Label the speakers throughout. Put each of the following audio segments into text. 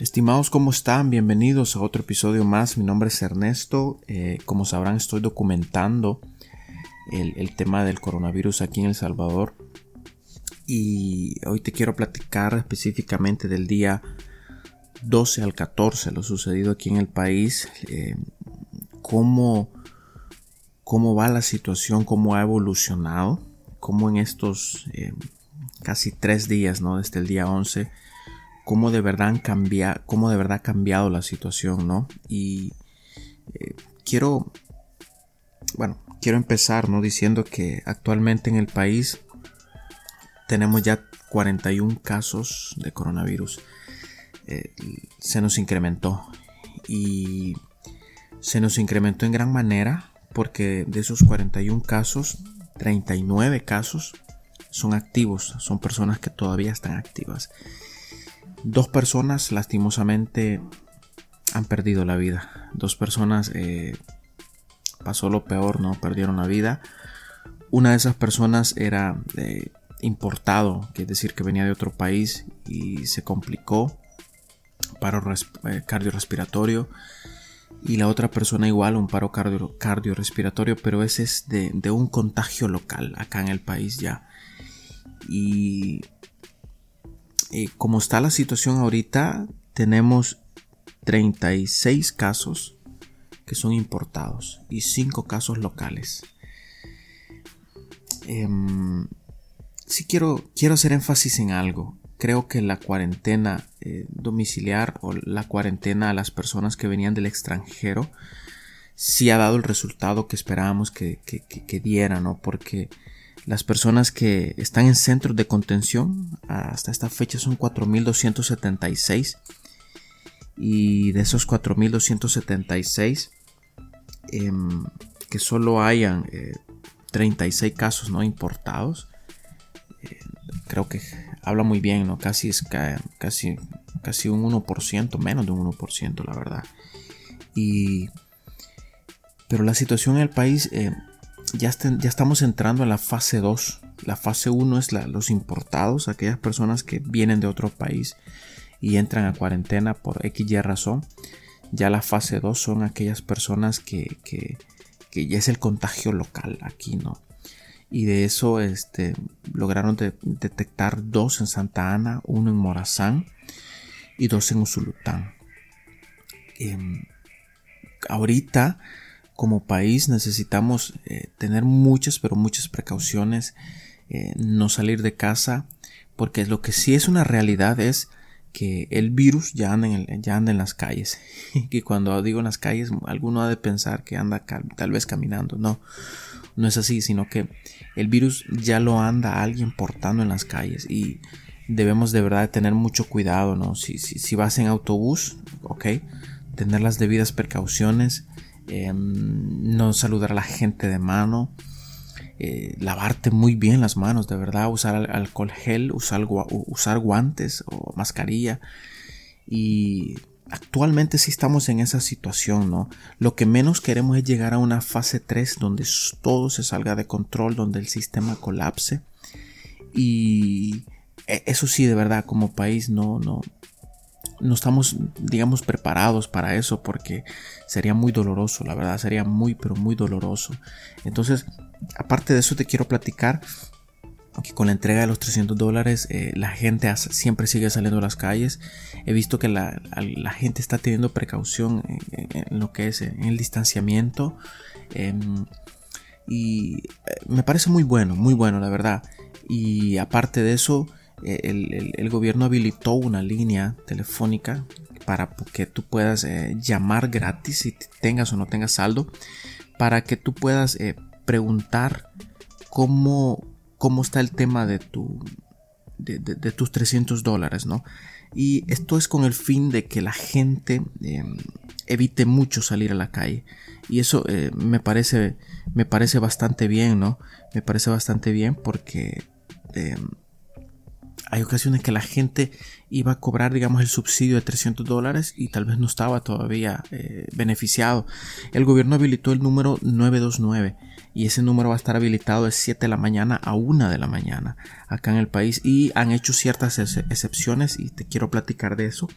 Speaker 1: Estimados, ¿cómo están? Bienvenidos a otro episodio más. Mi nombre es Ernesto. Eh, como sabrán, estoy documentando el, tema del coronavirus aquí en El Salvador. Y hoy te quiero platicar específicamente del día 12 al 14, lo sucedido aquí en el país. Eh, cómo, cómo va la situación, cómo ha evolucionado, cómo en estos eh, casi tres días, ¿no? Desde el día 11 cómo de verdad han cambiado, cómo de verdad ha cambiado la situación, ¿no? Y eh, quiero, bueno, quiero empezar, ¿no? Diciendo que actualmente en el país tenemos ya 41 casos de coronavirus. Eh, se nos incrementó y se nos incrementó en gran manera porque de esos 41 casos, 39 casos son activos, son personas que todavía están activas. Dos personas lastimosamente han perdido la vida. Dos personas eh, pasó lo peor, ¿no? Perdieron la vida. Una de esas personas era eh, importado, que es decir, que venía de otro país y se complicó, paro eh, cardiorrespiratorio. Y la otra persona igual, un paro cardio cardiorrespiratorio, pero ese es de, de un contagio local acá en el país ya. Y como está la situación ahorita, tenemos 36 casos que son importados y 5 casos locales. Eh, sí quiero, quiero hacer énfasis en algo. Creo que la cuarentena eh, domiciliar o la cuarentena a las personas que venían del extranjero sí ha dado el resultado que esperábamos que, que, que diera, ¿no? Porque las personas que están en centros de contención hasta esta fecha son 4.276 y de esos 4.276 em, que solo hayan 36 eh, casos no importados eh, creo que habla muy bien no casi es casi casi un 1% menos de un 1% la verdad. Y pero la situación en el país ya, estamos entrando en la fase 2. La fase 1 es los importados, aquellas personas que vienen de otro país y entran a cuarentena por XY razón. Ya la fase 2 son aquellas personas que, ya es el contagio local aquí, ¿no? Y de eso este, lograron detectar dos en Santa Ana, uno en Morazán y dos en Usulután. Em, ahorita como país necesitamos eh, tener muchas, pero muchas precauciones, eh, no salir de casa, porque lo que sí es una realidad es que el virus ya anda en, ya anda en las calles. y cuando digo en las calles, alguno ha de pensar que anda tal vez caminando. No, no es así, sino que el virus ya lo anda alguien portando en las calles y debemos de verdad tener mucho cuidado, ¿no? Si, si, si vas en autobús, ok, tener las debidas precauciones Em, no saludar a la gente de mano, eh, lavarte muy bien las manos, de verdad, usar alcohol gel, usar, guantes o mascarilla. Y actualmente sí estamos en esa situación, ¿no? Lo que menos queremos es llegar a una fase 3 donde todo se salga de control, donde el sistema colapse. Y e, eso sí, de verdad, como país no, no, no estamos, digamos, preparados para eso porque sería muy doloroso, la verdad, sería muy, pero muy doloroso. Entonces, aparte de eso, te quiero platicar que con la entrega de los 300 dólares eh, la gente siempre sigue saliendo a las calles. He visto que la, gente está teniendo precaución en, lo que es en el distanciamiento. Em, y eh, me parece muy bueno, muy bueno, la verdad. Y aparte de eso, el, gobierno habilitó una línea telefónica para que tú puedas eh, llamar gratis si tengas o no tengas saldo para que tú puedas eh, preguntar cómo, cómo está el tema de, tu, de, tus 300 dólares, ¿no? Y esto es con el fin de que la gente em, evite mucho salir a la calle. Y eso eh, me, parece, me parece bastante bien, ¿no? Me parece bastante bien porque em, hay ocasiones que la gente iba a cobrar, digamos, el subsidio de 300 dólares y tal vez no estaba todavía eh, beneficiado. El gobierno habilitó el número 929 y ese número va a estar habilitado de 7 de la mañana a 1 de la mañana acá en el país y han hecho ciertas excepciones y te quiero platicar de eso.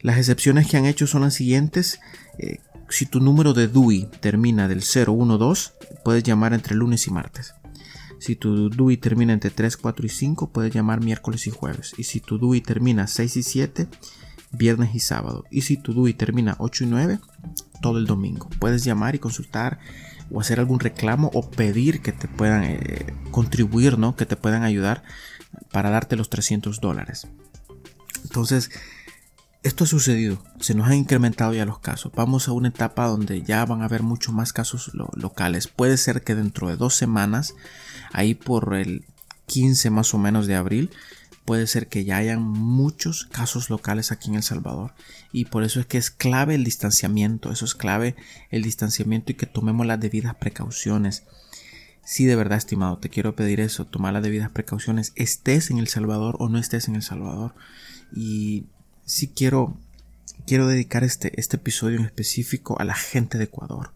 Speaker 1: Las excepciones que han hecho son las siguientes. Eh, si tu número de DUI termina del 012, puedes llamar entre lunes y martes. Si tu DUI termina entre 3, 4 y 5, puedes llamar miércoles y jueves. Y si tu DUI termina 6 y 7, viernes y sábado. Y si tu DUI termina 8 y 9, todo el domingo. Puedes llamar y consultar o hacer algún reclamo o pedir que te puedan eh, contribuir, ¿no? Que te puedan ayudar para darte los 300 dólares. Entonces, esto ha sucedido, se nos han incrementado ya los casos. Vamos a una etapa donde ya van a haber muchos más casos locales. Puede ser que dentro de dos semanas, ahí por el 15 más o menos de abril, puede ser que ya hayan muchos casos locales aquí en El Salvador. Y por eso es que es clave el distanciamiento, eso es clave el distanciamiento y que tomemos las debidas precauciones. Si de verdad, estimado, te quiero pedir eso, tomar las debidas precauciones, estés en El Salvador o no estés en El Salvador. Y si quiero, quiero dedicar este, este episodio en específico a la gente de Ecuador.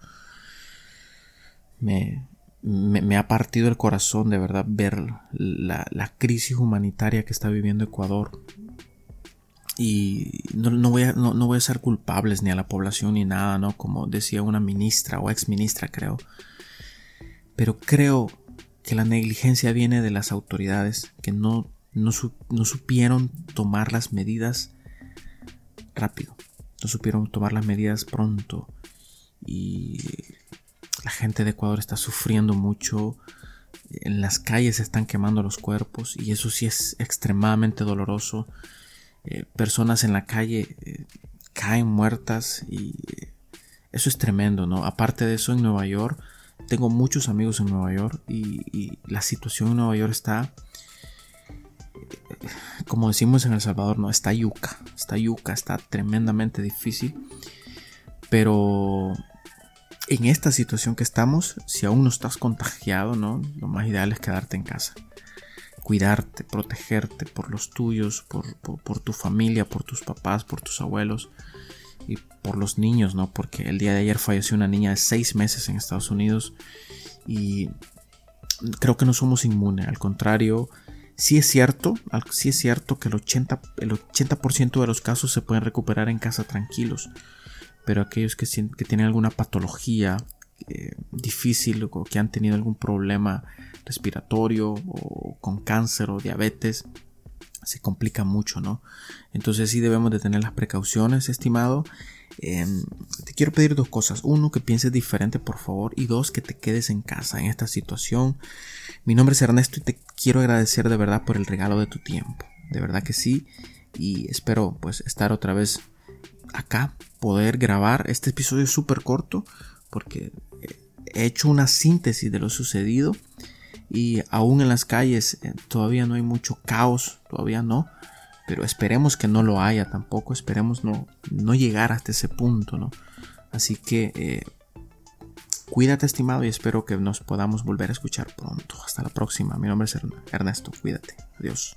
Speaker 1: Me, me, ha partido el corazón de verdad ver la, crisis humanitaria que está viviendo Ecuador. Y no, voy a, no, voy a ser culpables ni a la población ni nada, ¿no? Como decía una ministra o ex ministra, creo. Pero creo que la negligencia viene de las autoridades que no, no, no supieron tomar las medidas rápido. No supieron tomar las medidas pronto. Y la gente de Ecuador está sufriendo mucho. En las calles se están quemando los cuerpos y eso sí es extremadamente doloroso. Eh, personas en la calle eh, caen muertas y eh, eso es tremendo, ¿no? Aparte de eso, en Nueva York, tengo muchos amigos en Nueva York y, y la situación en Nueva York está, como decimos en El Salvador, no, está yuca, está yuca, está tremendamente difícil. Pero en esta situación que estamos, si aún no estás contagiado, ¿no? Lo más ideal es quedarte en casa. Cuidarte, protegerte por los tuyos, por, tu familia, por tus papás, por tus abuelos y por los niños, ¿no? Porque el día de ayer falleció una niña de 6 meses en Estados Unidos y creo que no somos inmunes, al contrario, sí es cierto, sí es cierto que el 80%, el 80 de los casos se pueden recuperar en casa tranquilos pero aquellos que, tienen alguna patología eh, difícil o que han tenido algún problema respiratorio o con cáncer o diabetes, se complica mucho, ¿no? Entonces sí debemos de tener las precauciones, estimado. Em, te quiero pedir dos cosas. Uno, que pienses diferente, por favor. Y dos, que te quedes en casa en esta situación. Mi nombre es Ernesto y te quiero agradecer de verdad por el regalo de tu tiempo. De verdad que sí. Y espero pues estar otra vez acá poder grabar este episodio súper corto porque he hecho una síntesis de lo sucedido y aún en las calles eh, todavía no hay mucho caos, todavía no, pero esperemos que no lo haya tampoco, esperemos no, no llegar hasta ese punto, ¿no? Así que eh, cuídate estimado y espero que nos podamos volver a escuchar pronto. Hasta la próxima, mi nombre es Ernesto, cuídate, adiós.